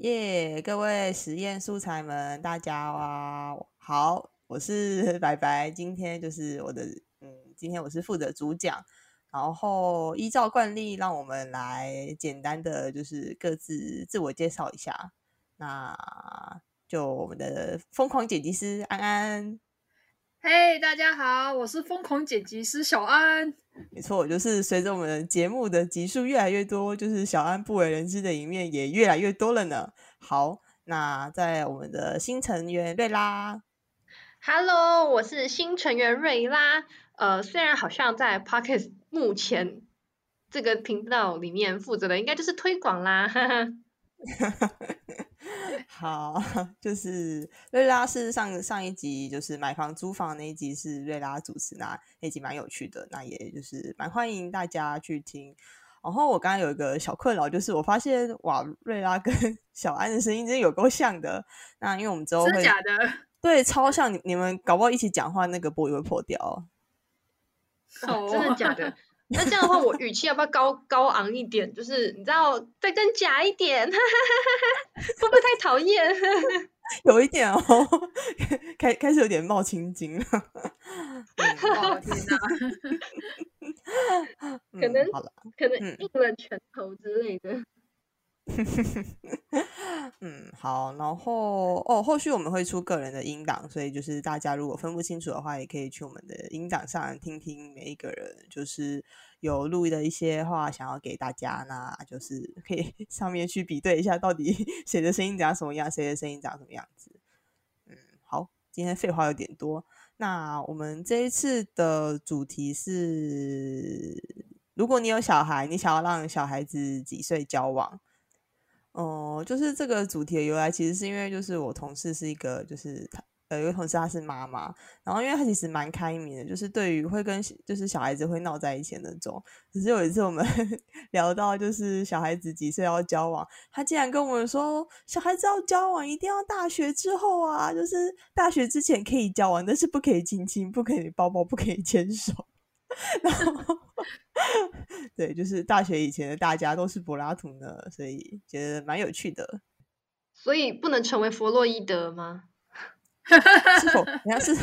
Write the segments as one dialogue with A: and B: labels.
A: 耶各位实验素材们，大家好，我是 白白，今天就是我的，嗯，今天我是负责主讲，然后依照惯例，让我们来简单的就是各自自我介绍一下，那就我们的疯狂剪辑师安安。
B: 嘿，大家好，我是疯狂剪辑师小安。
A: 没错，就是随着我们节目的集数越来越多，就是小安不为人知的一面也越来越多了呢。好，那在我们的新成员瑞拉
C: ，Hello，我是新成员瑞拉。呃，虽然好像在 Pocket 目前这个频道里面负责的应该就是推广啦，哈哈。
A: 好，就是瑞拉是上上一集就是买房租房那一集是瑞拉主持，那那集蛮有趣的，那也就是蛮欢迎大家去听。然后我刚刚有一个小困扰，就是我发现哇，瑞拉跟 小安的声音真的有够像的。那因为我们之后会
B: 假的，
A: 对，超像你你们搞不好一起讲话，那个波也会破掉。
C: 哦，真的假的？那这样的话，我语气要不要高高昂一点？就是你知道，再更假一点，会不会太讨厌？
A: 有一点哦，开开始有点冒青筋了。
B: 哦天哪！
C: 可能好了，可能硬了拳头之类的。
A: 嗯，嗯好，然后哦，后续我们会出个人的音档，所以就是大家如果分不清楚的话，也可以去我们的音档上听听每一个人就是有录的一些话，想要给大家，那就是可以 上面去比对一下，到底 谁的声音长什么样，谁的声音长什么样子。嗯，好，今天废话有点多，那我们这一次的主题是，如果你有小孩，你想要让小孩子几岁交往？哦，就是这个主题的由来，其实是因为就是我同事是一个，就是他呃，有个同事她是妈妈，然后因为她其实蛮开明的，就是对于会跟就是小孩子会闹在一起的那种。可是有一次我们 聊到就是小孩子几岁要交往，他竟然跟我们说，小孩子要交往一定要大学之后啊，就是大学之前可以交往，但是不可以亲亲，不可以抱抱，不可以牵手。然后，对，就是大学以前的大家都是柏拉图呢，所以觉得蛮有趣的。
C: 所以不能成为弗洛伊德吗？
A: 是否？你看是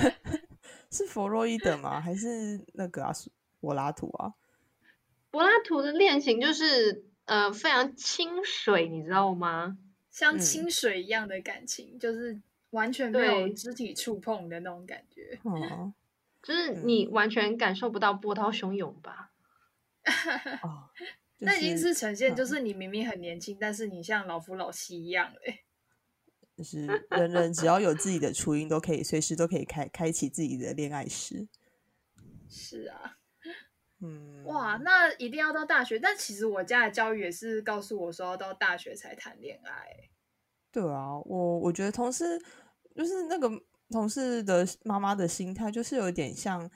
A: 是弗洛伊德吗？还是那个啊？柏拉图啊？
C: 柏拉图的恋情就是呃非常清水，你知道吗？
B: 像清水一样的感情，就是完全没有肢体触碰的那种感觉。
A: 哦。
C: 就是你完全感受不到波涛汹涌吧？
A: 哦，
B: 那已经是呈现，就是你明明很年轻，但是你像老夫老妻一样嘞。
A: 就是人人只要有自己的初音，都可以随时都可以开开启自己的恋爱史。
B: 是啊，
A: 嗯，
B: 哇，那一定要到大学？但其实我家的教育也是告诉我说，要到大学才谈恋爱。
A: 对啊，我我觉得同事就是那个。同事的妈妈的心态就是有点像，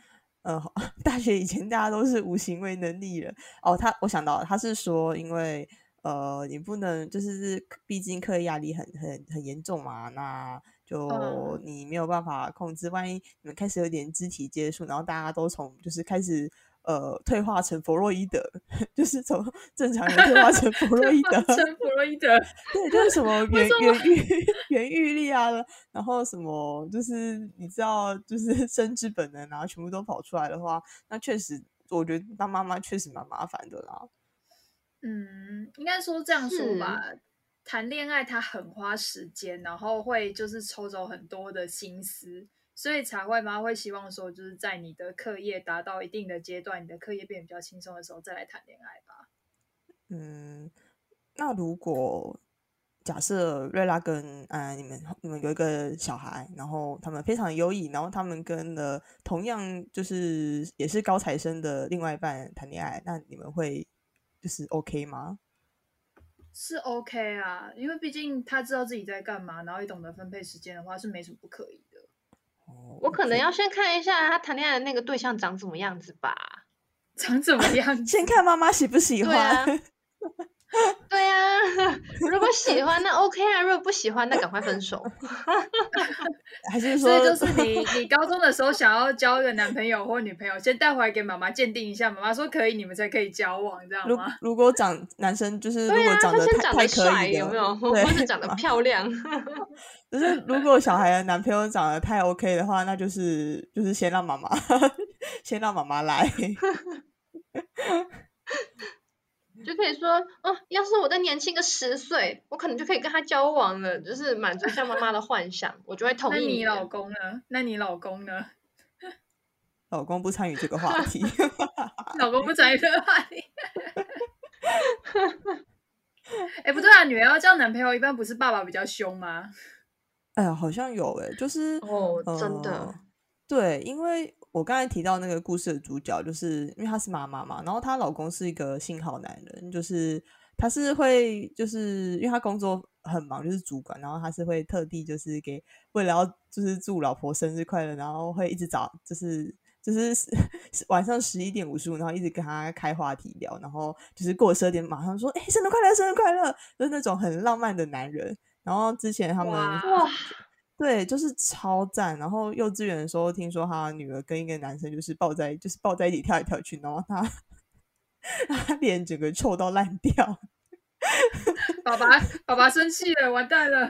A: 呃，大学以前大家都是无行为能力人哦。他我想到他是说，因为呃，你不能就是毕竟课业压力很很很严重嘛，那就你没有办法控制。万一你们开始有点肢体接触，然后大家都从就是开始。呃，退化成弗洛伊德，就是从正常人退化成弗洛伊德，
B: 成弗洛伊德，
A: 对，就是什么原原欲 原欲力啊，然后什么就是你知道，就是生之本能，然后全部都跑出来的话，那确实，我觉得当妈妈确实蛮麻烦的啦。
B: 嗯，应该说这样说吧，谈恋爱他很花时间，然后会就是抽走很多的心思。所以才会妈？会希望说，就是在你的课业达到一定的阶段，你的课业变得比较轻松的时候，再来谈恋爱吧。
A: 嗯，那如果假设瑞拉跟呃你们你们有一个小孩，然后他们非常优异，然后他们跟了同样就是也是高材生的另外一半谈恋爱，那你们会就是 OK 吗？
B: 是 OK 啊，因为毕竟他知道自己在干嘛，然后也懂得分配时间的话，是没什么不可以。
C: 我可能要先看一下他谈恋爱的那个对象长怎么样子吧，
B: 长怎么样？
A: 先看妈妈喜不喜欢。
C: 对啊，如果喜欢那 OK 啊，如果不喜欢那赶快分手。
A: 还是说，
B: 所以就是你你高中的时候想要交一个男朋友或女朋友，先带回来给妈妈鉴定一下，妈妈说可以，你们才可以交往，这样
A: 如
B: 吗？
A: 如果长男生就是如果长
C: 他先
A: 得太太
C: 长得帅
A: 可以，
C: 有没有？或者长得漂亮。
A: 就是如果小孩的男朋友长得太 OK 的话，那就是就是先让妈妈先让妈妈来。
C: 就可以说，哦，要是我再年轻个十岁，我可能就可以跟他交往了，就是满足一下妈妈的幻想，我就会同意的
B: 那你老公呢？那你老公呢？
A: 老公不参与这个话题，
B: 老公不参与这个话题。哎、不对啊，女儿要叫男朋友，一般不是爸爸比较凶吗？
A: 哎呀，好像有哎、就是
C: 哦，真的
A: 呃，对，因为我刚才提到那个故事的主角，就是因为她是妈妈嘛，然后她老公是一个新好男人，就是他是会，就是因为他工作很忙，就是主管，然后他是会特地就是给为了要就是祝老婆生日快乐，然后会一直找就是。就是晚上十一点五十五，然后一直跟他开话题聊，然后就是过十二点马上说：“哎、生日快乐，生日快乐！”就是那种很浪漫的男人。然后之前他们对，就是超赞。然后幼稚园的时候，听说他女儿跟一个男生就是抱在，就是抱在一起跳来跳去，然后他 他脸整个臭到烂掉。
B: 爸爸爸爸生气了，完蛋了！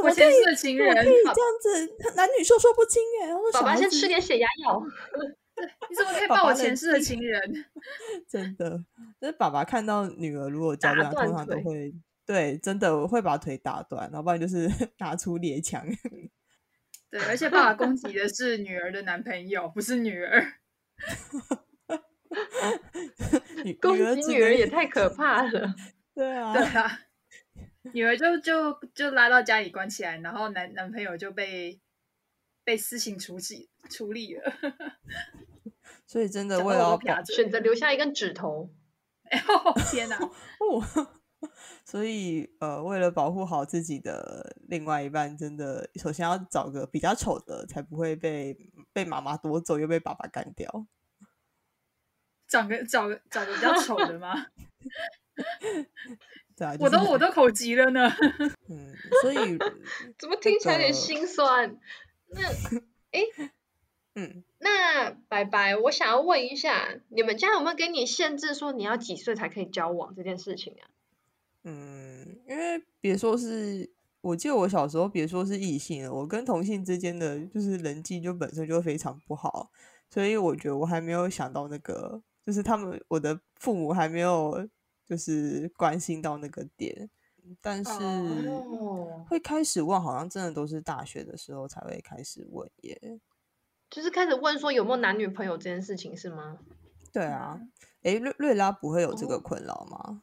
B: 我前世的情人
A: 怎么可以这样子？男女授受不亲哎！然后
C: 爸爸先吃点血压药。
B: 你怎么可以抱我前世的情人？
A: 真的，就是爸爸看到女儿如果交
C: 打
A: 不良，通常都会对，真的我会把腿打断，然后不然就是 拿出猎枪。
B: 对，而且爸爸攻击的是女儿的男朋友，不是女儿。
A: 女
C: 攻击女儿也太可怕了。
A: 对啊，
B: 对啊，女儿就就就拉到家里关起来，然后男男朋友就被被私刑处理处理了。
A: 所以真的为了
C: 选择留下一根指头。
B: 哎呦天哪！
A: 哦，所以呃，为了保护好自己的另外一半，真的首先要找个比较丑的，才不会被被妈妈夺走，又被爸爸干掉。
B: 找个找个找个比较丑的吗？
A: 对啊，
B: 我都
A: 就是
B: 我都口急了呢。
A: 嗯，所以
C: 怎么听起来有点心酸？那，诶，
A: 嗯，
C: 那白白，我想要问一下，你们家有没有给你限制说你要几岁才可以交往这件事情啊？
A: 嗯，因为别说是，我记得我小时候，别说是异性了，我跟同性之间的就是人际就本身就非常不好，所以我觉得我还没有想到那个，就是他们我的父母还没有就是关心到那个点，但是
C: 哦
A: 会开始问，好像真的都是大学的时候才会开始问耶。
C: 就是开始问说有没有男女朋友这件事情是吗？
A: 对啊，诶，瑞瑞拉不会有这个
C: 哦
A: 困扰吗？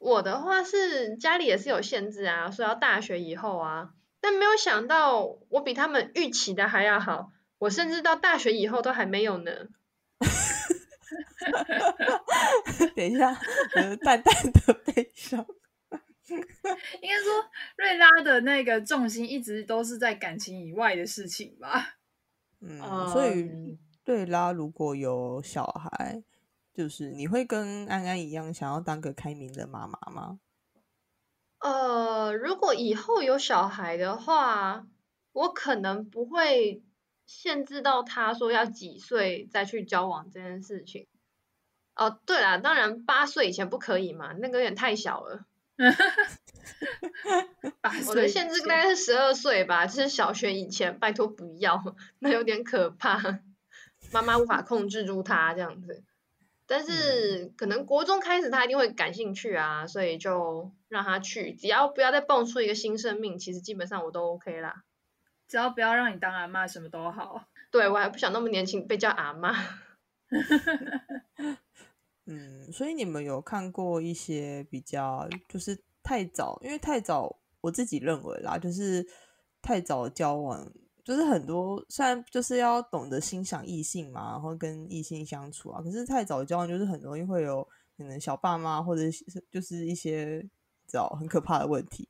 C: 我的话是家里也是有限制啊，说要大学以后啊，但没有想到我比他们预期的还要好，我甚至到大学以后都还没有呢。
A: 等一下，淡淡的悲伤。
B: 应该说，瑞拉的那个重心一直都是在感情以外的事情吧。
A: 嗯，所以
C: 嗯
A: 对啦，如果有小孩，就是你会跟安安一样想要当个开明的妈妈吗？
C: 呃，如果以后有小孩的话，我可能不会限制到他说要几岁再去交往这件事情。哦，对啦，当然八岁以前不可以嘛，那个有点太小了。
B: 八
C: 我的限制
B: 前
C: 大概是十二岁吧，就是小学以前，拜托不要，那有点可怕，妈妈无法控制住他这样子。但是可能国中开始他一定会感兴趣啊，所以就让他去，只要不要再蹦出一个新生命，其实基本上我都 OK 啦。
B: 只要不要让你当阿妈，什么都好。
C: 对我还不想那么年轻被叫阿妈。
A: 嗯，所以你们有看过一些比较就是太早，因为太早，我自己认为啦，就是太早交往，就是很多虽然就是要懂得欣赏异性嘛，然后跟异性相处啊，可是太早交往就是很容易会有可能小爸妈或者是就是一些知道很可怕的问题。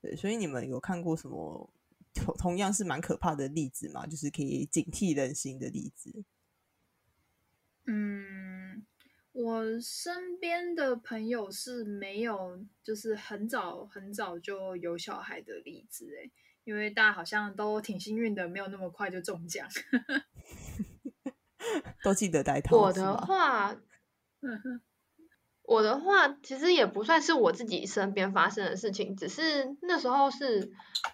A: 对，所以你们有看过什么同同样是蛮可怕的例子吗？就是可以警惕人心的例子。
B: 嗯，我身边的朋友是没有，就是很早很早就有小孩的例子哎，因为大家好像都挺幸运的，没有那么快就中奖，
A: 都记得带套。
C: 我的话，我的话其实也不算是我自己身边发生的事情，只是那时候是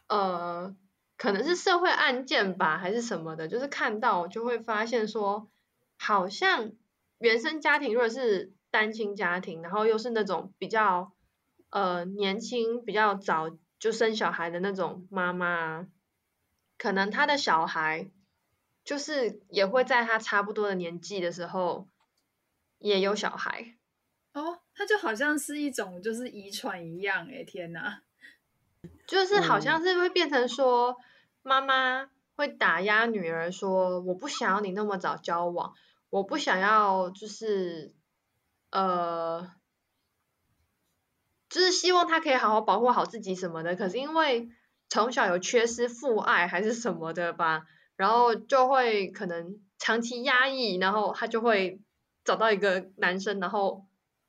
C: 呃，可能是社会案件吧，还是什么的，就是看到就会发现说，好像。原生家庭如果是单亲家庭，然后又是那种比较呃年轻、比较早就生小孩的那种妈妈，可能他的小孩就是也会在他差不多的年纪的时候也有小孩。
B: 哦，他就好像是一种就是遗传一样，哎，天哪！
C: 就是好像是会变成说，妈妈会打压女儿，说我不想要你那么早交往。我不想要，就是呃，就是希望他可以好好保护好自己什么的。可是因为从小有缺失父爱还是什么的吧，然后就会可能长期压抑，然后他就会找到一个男生，然后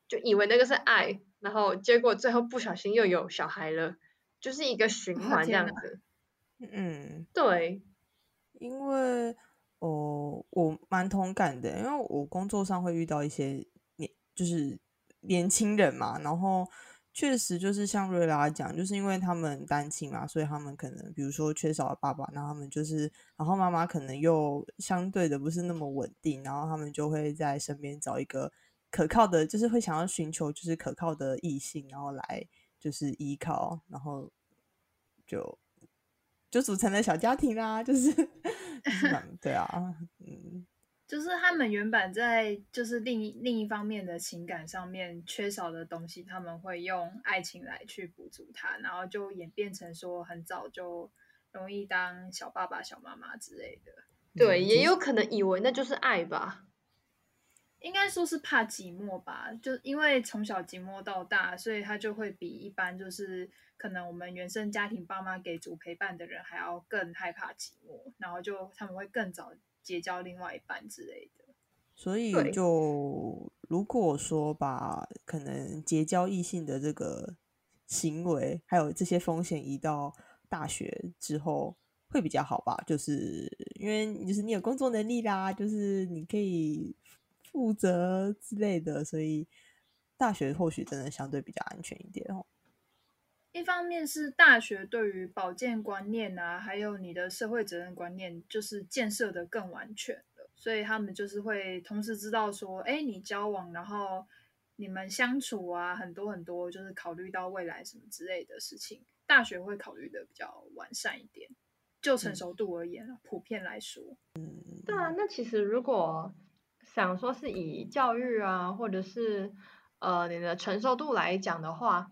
C: 就以为那个是爱，然后结果最后不小心又有小孩了，就是一个循环这样子。
A: 嗯，
C: 对，
A: 因为。哦，我蛮同感的，因为我工作上会遇到一些年，就是年轻人嘛，然后确实就是像瑞拉讲，就是因为他们单亲嘛，所以他们可能比如说缺少了爸爸，那他们就是，然后妈妈可能又相对的不是那么稳定，然后他们就会在身边找一个可靠的，就是会想要寻求就是可靠的异性，然后来就是依靠，然后就。就组成了小家庭啦，就是，对啊，嗯，
B: 就是他们原本在就是另一另一方面的情感上面缺少的东西，他们会用爱情来去补足它，然后就演变成说很早就容易当小爸爸、小妈妈之类的。
C: 对，也有可能以为那就是爱吧。
B: 应该说是怕寂寞吧，就因为从小寂寞到大，所以他就会比一般就是可能我们原生家庭爸妈给足陪伴的人还要更害怕寂寞，然后就他们会更早结交另外一半之类的。
A: 所以就如果说把可能结交异性的这个行为，还有这些风险移到大学之后，会比较好吧？就是因为就是你有工作能力啦，就是你可以。负责之类的，所以大学或许真的相对比较安全一点哦。
B: 一方面是大学对于保健观念啊，还有你的社会责任观念，就是建设的更完全了，所以他们就是会同时知道说，哎，你交往，然后你们相处啊，很多很多，就是考虑到未来什么之类的事情，大学会考虑的比较完善一点。就成熟度而言，普遍来说，
C: 嗯，对啊，那其实如果。想说是以教育啊，或者是呃你的承受度来讲的话，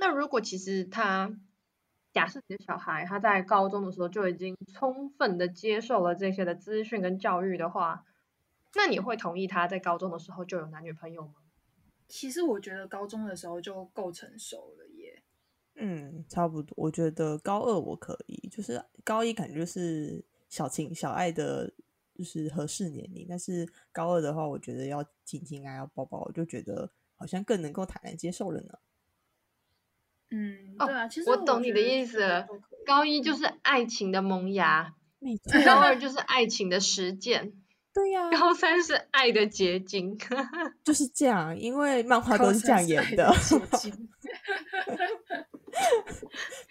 C: 那如果其实他假设你的小孩他在高中的时候就已经充分的接受了这些的资讯跟教育的话，那你会同意他在高中的时候就有男女朋友吗？
B: 其实我觉得高中的时候就够成熟了耶。
A: 嗯，差不多。我觉得高二我可以，就是高一感觉是小情小爱的。就是合适年龄，但是高二的话，我觉得要亲亲啊，要抱抱，我就觉得好像更能够坦然接受了呢。
B: 嗯，对啊，其实
C: 我懂你的意思。高一就是爱情的萌芽，高二就是爱情的实践，
A: 对呀。
C: 高三是爱的结晶，
A: 就是这样，因为漫画都是这样演的。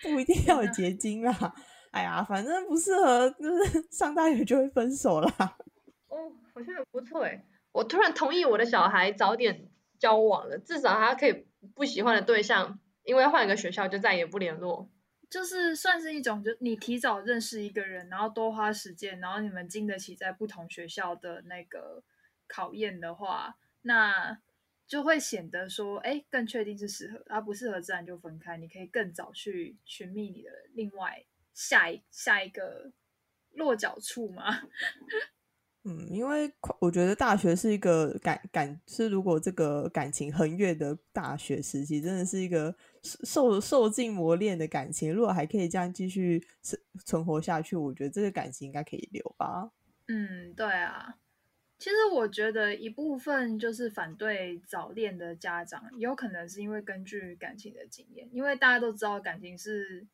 A: 不一定要有结晶啦。哎呀，反正不适合，就是 上大学就会分手啦。
C: 哦，好像很不错哎。我突然同意我的小孩早点交往了，至少他可以不喜欢的对象，因为换一个学校就再也不联络。
B: 就是算是一种，就你提早认识一个人，然后多花时间，然后你们经得起在不同学校的那个考验的话，那就会显得说，哎，更确定是适合，而不适合自然就分开。你可以更早去寻觅你的另外。下一下一个落脚处吗？
A: 嗯，因为我觉得大学是一个感感是，如果这个感情横越的大学时期，真的是一个受受尽磨练的感情。如果还可以这样继续存存活下去，我觉得这个感情应该可以留吧。
B: 嗯，对啊。其实我觉得一部分就是反对早恋的家长，有可能是因为根据感情的经验，因为大家都知道感情是，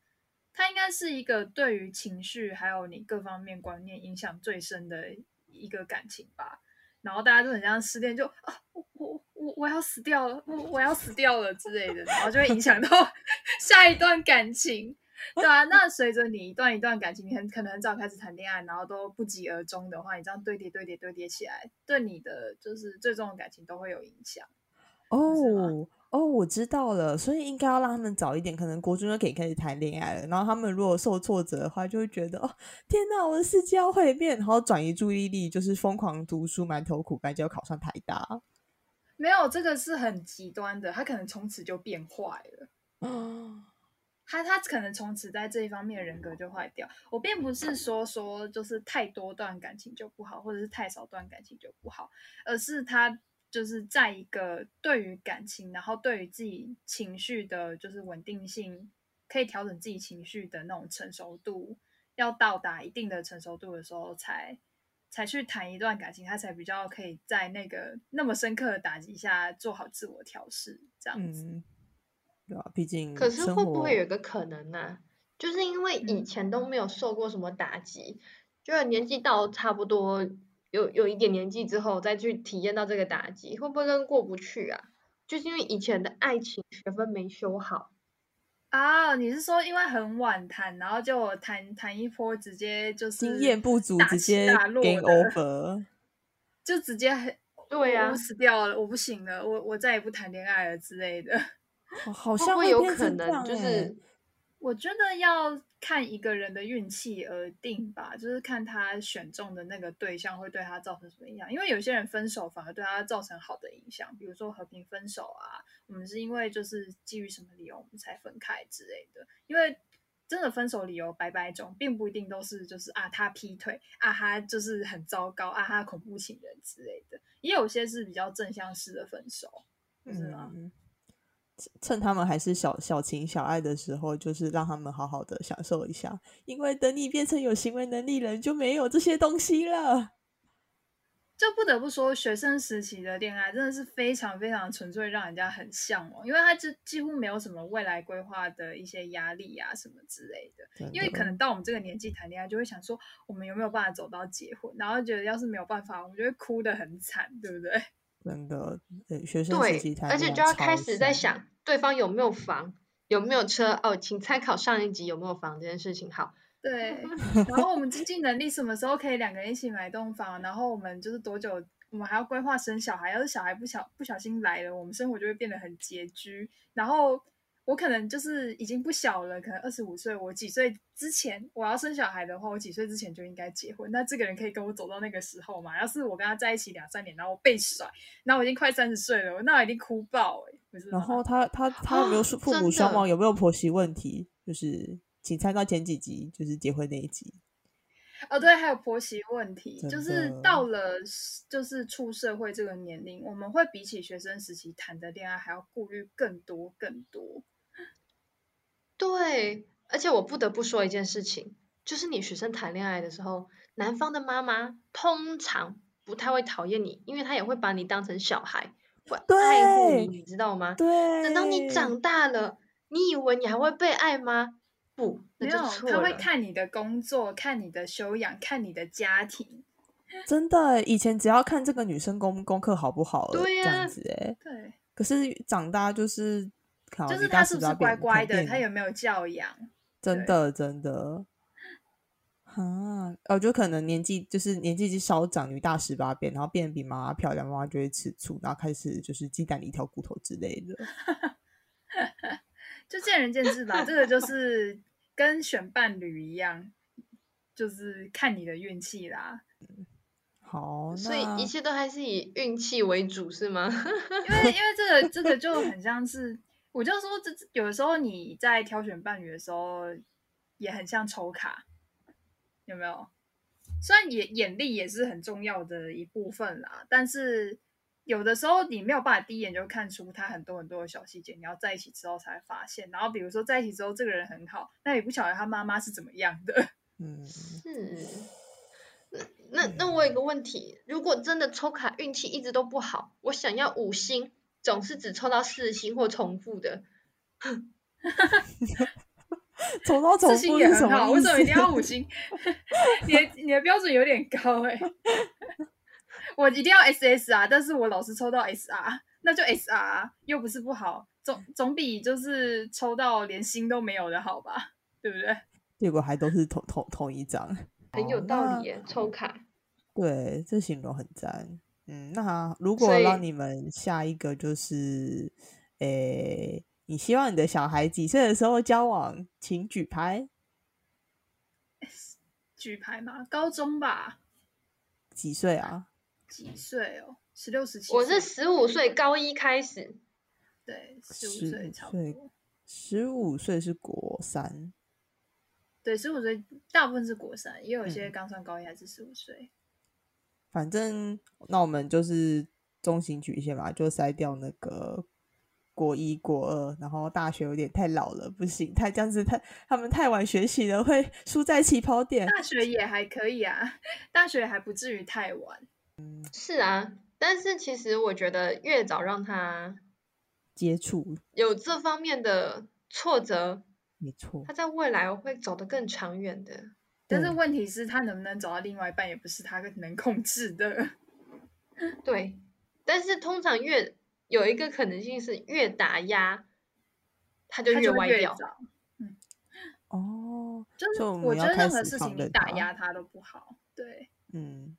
B: 它应该是一个对于情绪还有你各方面观念影响最深的一个感情吧。然后大家都很像失恋，就啊，我我我我要死掉了，我我要死掉了之类的，然后就会影响到 下一段感情。对啊，那随着你一段一段感情，你很可能很早开始谈恋爱，然后都不疾而终的话，你这样堆叠堆叠堆叠起来，对你的就是最终的感情都会有影响。
A: 哦哦，我知道了，所以应该要让他们早一点，可能国中就可以开始谈恋爱了。然后他们如果受挫折的话，就会觉得哦，天哪，我的世界要毁灭，然后转移注意力，就是疯狂读书，埋头苦干，就要考上台大。
B: 没有，这个是很极端的，他可能从此就变坏了。
A: 哦。
B: 他他可能从此在这一方面人格就坏掉。我并不是说说就是太多段感情就不好，或者是太少段感情就不好，而是他就是在一个对于感情，然后对于自己情绪的，就是稳定性，可以调整自己情绪的那种成熟度，要到达一定的成熟度的时候，才才去谈一段感情，他才比较可以在那个那么深刻的打击下做好自我调试，这样子。
A: 对啊，毕竟
C: 可是会不会有一个可能呢？就是因为以前都没有受过什么打击，就是年纪到差不多有有一点年纪之后再去体验到这个打击，会不会跟过不去啊？就是因为以前的爱情学分没修好
B: 啊？你是说因为很晚谈，然后就谈谈一波，直接就是
A: 经验不足，直接 game over，
B: 就直接很
C: 对呀，
B: 我死掉了，我不行了，我我再也不谈恋爱了之类的。
A: 好像
C: 会有可能，就是
B: 我觉得要看一个人的运气而定吧，就是看他选中的那个对象会对他造成什么影响。因为有些人分手反而对他造成好的影响，比如说和平分手啊，我们是因为就是基于什么理由我们才分开之类的。因为真的分手理由百百种，并不一定都是就是啊他劈腿啊他就是很糟糕啊他恐怖情人之类的，也有些是比较正向式的分手，是吗？
A: 趁他们还是小小情小爱的时候，就是让他们好好的享受一下。因为等你变成有行为能力人，就没有这些东西了。
B: 就不得不说，学生时期的恋爱真的是非常非常纯粹，让人家很向往。因为他就几乎没有什么未来规划的一些压力啊什么之类的。因为可能到我们这个年纪谈恋爱，就会想说，我们有没有办法走到结婚？然后觉得要是没有办法，我们就会哭得很惨，对不对？
A: 真的，对学生自己谈，
C: 而且就要开始在想对方有没有房，有没有车哦，请参考上一集有没有房这件事情。好，
B: 对，然后我们经济能力什么时候可以两个人一起买栋房？然后我们就是多久，我们还要规划生小孩。要是小孩不小不小心来了，我们生活就会变得很拮据。然后。我可能就是已经不小了，可能二十五岁。我几岁之前我要生小孩的话，我几岁之前就应该结婚。那这个人可以跟我走到那个时候嘛？要是我跟他在一起两三年，然后我被甩，那我已经快三十岁了，那我一定哭爆哎！
A: 然后他他他有没有父母双亡？有没有婆媳问题？就是请参照前几集，就是结婚那一集。
B: 哦，对，还有婆媳问题，就是到了就是出社会这个年龄，我们会比起学生时期谈的恋爱还要顾虑更多更多。
C: 对，而且我不得不说一件事情，就是你学生谈恋爱的时候，男方的妈妈通常不太会讨厌你，因为他也会把你当成小孩，会爱护你，你知道吗？
A: 对。
C: 等到你长大了，你以为你还会被爱吗？不，
B: 没有，他会看你的工作，看你的修养，看你的家庭。
A: 真的，以前只要看这个女生功功课好不好，
B: 对
A: 这样子哎。
B: 对。
A: 可是长大就是。
B: 就是他是不是乖乖的？他有没有教养？
A: 真的真的啊！我觉得可能年纪就是年纪稍长，女大十八变，然后变得比妈妈漂亮，妈妈就会吃醋，然后开始就是鸡蛋里一条骨头之类的。
B: 就见仁见智吧，这个就是跟选伴侣一样，就是看你的运气啦。
A: 好，
C: 所以一切都还是以运气为主，是吗？
B: 因为因为这个这个就很像是。我就说，这有的时候你在挑选伴侣的时候，也很像抽卡，有没有？虽然眼眼力也是很重要的一部分啦，但是有的时候你没有办法第一眼就看出他很多很多的小细节，你要在一起之后才发现。然后比如说在一起之后，这个人很好，那也不晓得他妈妈是怎么样的。
A: 嗯，
C: 是。那那我有个问题，如果真的抽卡运气一直都不好，我想要五星，总是只抽到四星或重复的，
A: 抽到重
B: 四星也很好，为什么一定要？五星？你的你的标准有点高哎、我一定要 SSR，，但是我老是抽到 SR，那就 SR，啊又不是不好，总总比就是抽到连星都没有的好吧，对不对？
A: 结果还都是同同同一张，
C: 很有道理耶。抽卡，
A: 对，这形容很赞。嗯，那如果让你们下一个就是，诶，你希望你的小孩几岁的时候交往，请举牌。
B: 举牌吗，高中吧，
A: 几岁啊？
B: 几岁哦？十六十七。
C: 我是十五岁高一开始，
B: 对，十五岁差不多。
A: 十五岁是国三，
B: 对，十五岁大部分是国三，也有一些
A: 嗯
B: 刚上高一还是十五岁。
A: 反正那我们就是中型曲线嘛，就筛掉那个国一、国二，然后大学有点太老了，不行，太这样子太他们太晚学习了，会输在起跑点。
B: 大学也还可以啊，大学还不至于太晚。
C: 嗯是啊，但是其实我觉得越早让他
A: 接触，
C: 有这方面的挫折，
A: 没错
C: 他，在未来会走得更长远的。
B: 但是问题是，他能不能找到另外一半，也不是他能控制的。
C: 对，但是通常越有一个可能性是越打压，他就
B: 他就会
C: 歪掉。
A: 哦，
B: 就是
A: 我
B: 我觉得任何事情你打压他都不好。对，
A: 嗯，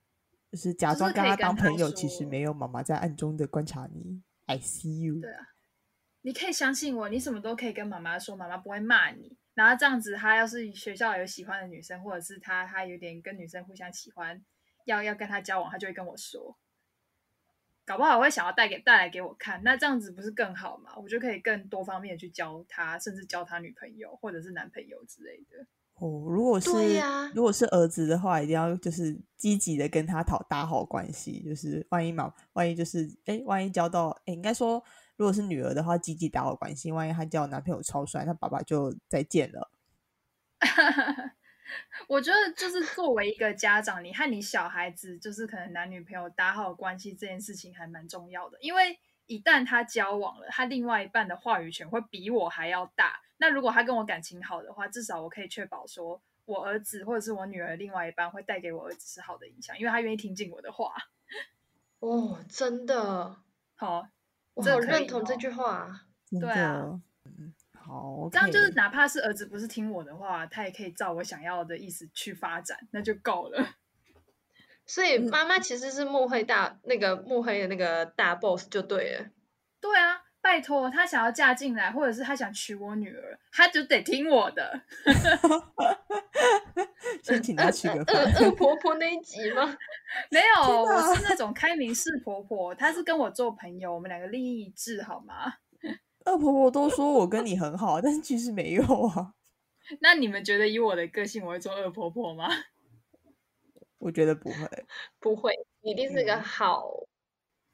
A: 就是假装跟他当朋友，其实没有妈妈在暗中的观察你。I see you。
B: 对啊，你可以相信我，你什么都可以跟妈妈说，妈妈不会骂你。然后这样子，他要是学校有喜欢的女生，或者是他他有点跟女生互相喜欢，要要跟他交往，他就会跟我说。搞不好会想要带给带来给我看，那这样子不是更好吗？我就可以更多方面地去教他，甚至教他女朋友或者是男朋友之类的。
A: 哦，如果是、
C: 对呀
A: 如果是儿子的话，一定要就是积极的跟他讨打好关系，就是万一嘛，万一就是哎，万一交到哎，应该说如果是女儿的话，积极打好关系，万一她交男朋友超帅，她爸爸就再见了。
B: 我觉得就是作为一个家长，你和你小孩子就是可能男女朋友打好关系这件事情还蛮重要的，因为一旦他交往了，他另外一半的话语权会比我还要大。那如果他跟我感情好的话，至少我可以确保说我儿子或者是我女儿另外一半会带给我儿子是好的影响，因为他愿意听进我的话。
C: 哦，真的，
B: 好，
C: 我认同这句话。
B: 对啊
A: 嗯，好，
B: 这样就是哪怕是儿子不是听我的话，他也可以照我想要的意思去发展，那就够了。
C: 所以
A: 嗯
C: 妈妈其实是幕后大那个幕黑的那个大 boss 就对了。
B: 对啊，拜托，他想要嫁进来，或者是他想娶我女儿，他就得听我的。
A: 先请她娶个
C: 恶婆婆那一集吗？
B: 没有，我是那种开明式婆婆，她是跟我做朋友，我们两个利益一致，好吗？
A: 二婆婆都说我跟你很好，但是其实没有啊。
B: 那你们觉得以我的个性，我会做恶婆婆吗？
A: 我觉得不会。
C: 不会，一定是个
A: 嗯
C: 好。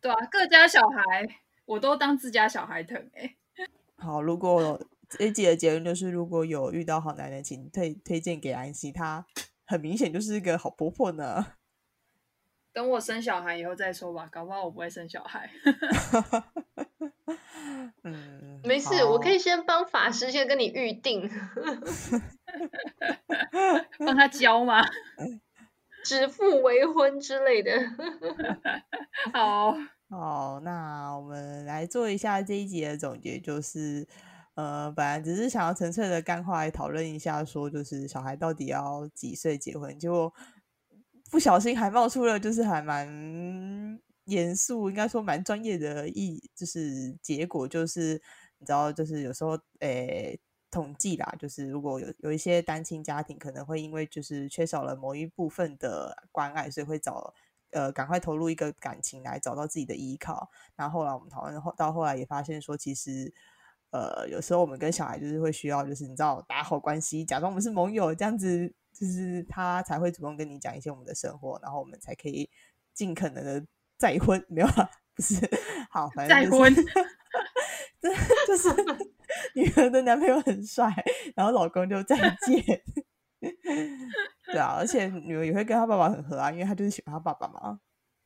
B: 对啊，各家小孩我都当自家小孩疼哎、
A: 好，如果这一集的结论就是，如果有遇到好男人，请推推荐给安息，她很明显就是一个好婆婆呢。
B: 等我生小孩以后再说吧，搞不好我不会生小孩。
A: 嗯，
C: 没事，我可以先帮法师先跟你预定，
B: 帮他教吗？
C: 指腹为婚之类的。
B: 好，
A: 好，那我们来做一下这一集的总结，就是呃，本来只是想要纯粹的干话来讨论一下，说就是小孩到底要几岁结婚，结果不小心还冒出了就是还蛮严肃，应该说蛮专业的意，就是结果就是你知道，就是有时候诶。统计啦，就是如果有有一些单亲家庭，可能会因为就是缺少了某一部分的关爱，所以会找呃赶快投入一个感情来找到自己的依靠。然后后来我们讨论后到后来也发现说，其实呃有时候我们跟小孩就是会需要就是你知道打好关系，假装我们是盟友，这样子就是他才会主动跟你讲一些我们的生活，然后我们才可以尽可能的再婚，没有啊，不是好，反正、就是、
B: 再婚
A: 这就是女儿的男朋友很帅，然后老公就再见。对啊，而且女儿也会跟他爸爸很合啊，因为他就是喜欢他爸爸嘛，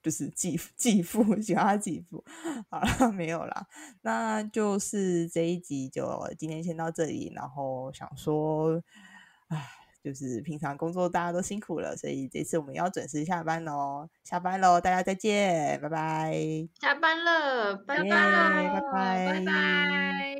A: 就是继父继父 喜欢他继父。好了，没有啦，那就是这一集就今天先到这里，然后想说，唉。就是平常工作大家都辛苦了，所以这次我们要准时下班喽，下班喽，大家再见，拜拜。
C: 下班了，拜拜，
A: 拜拜，
B: 拜拜。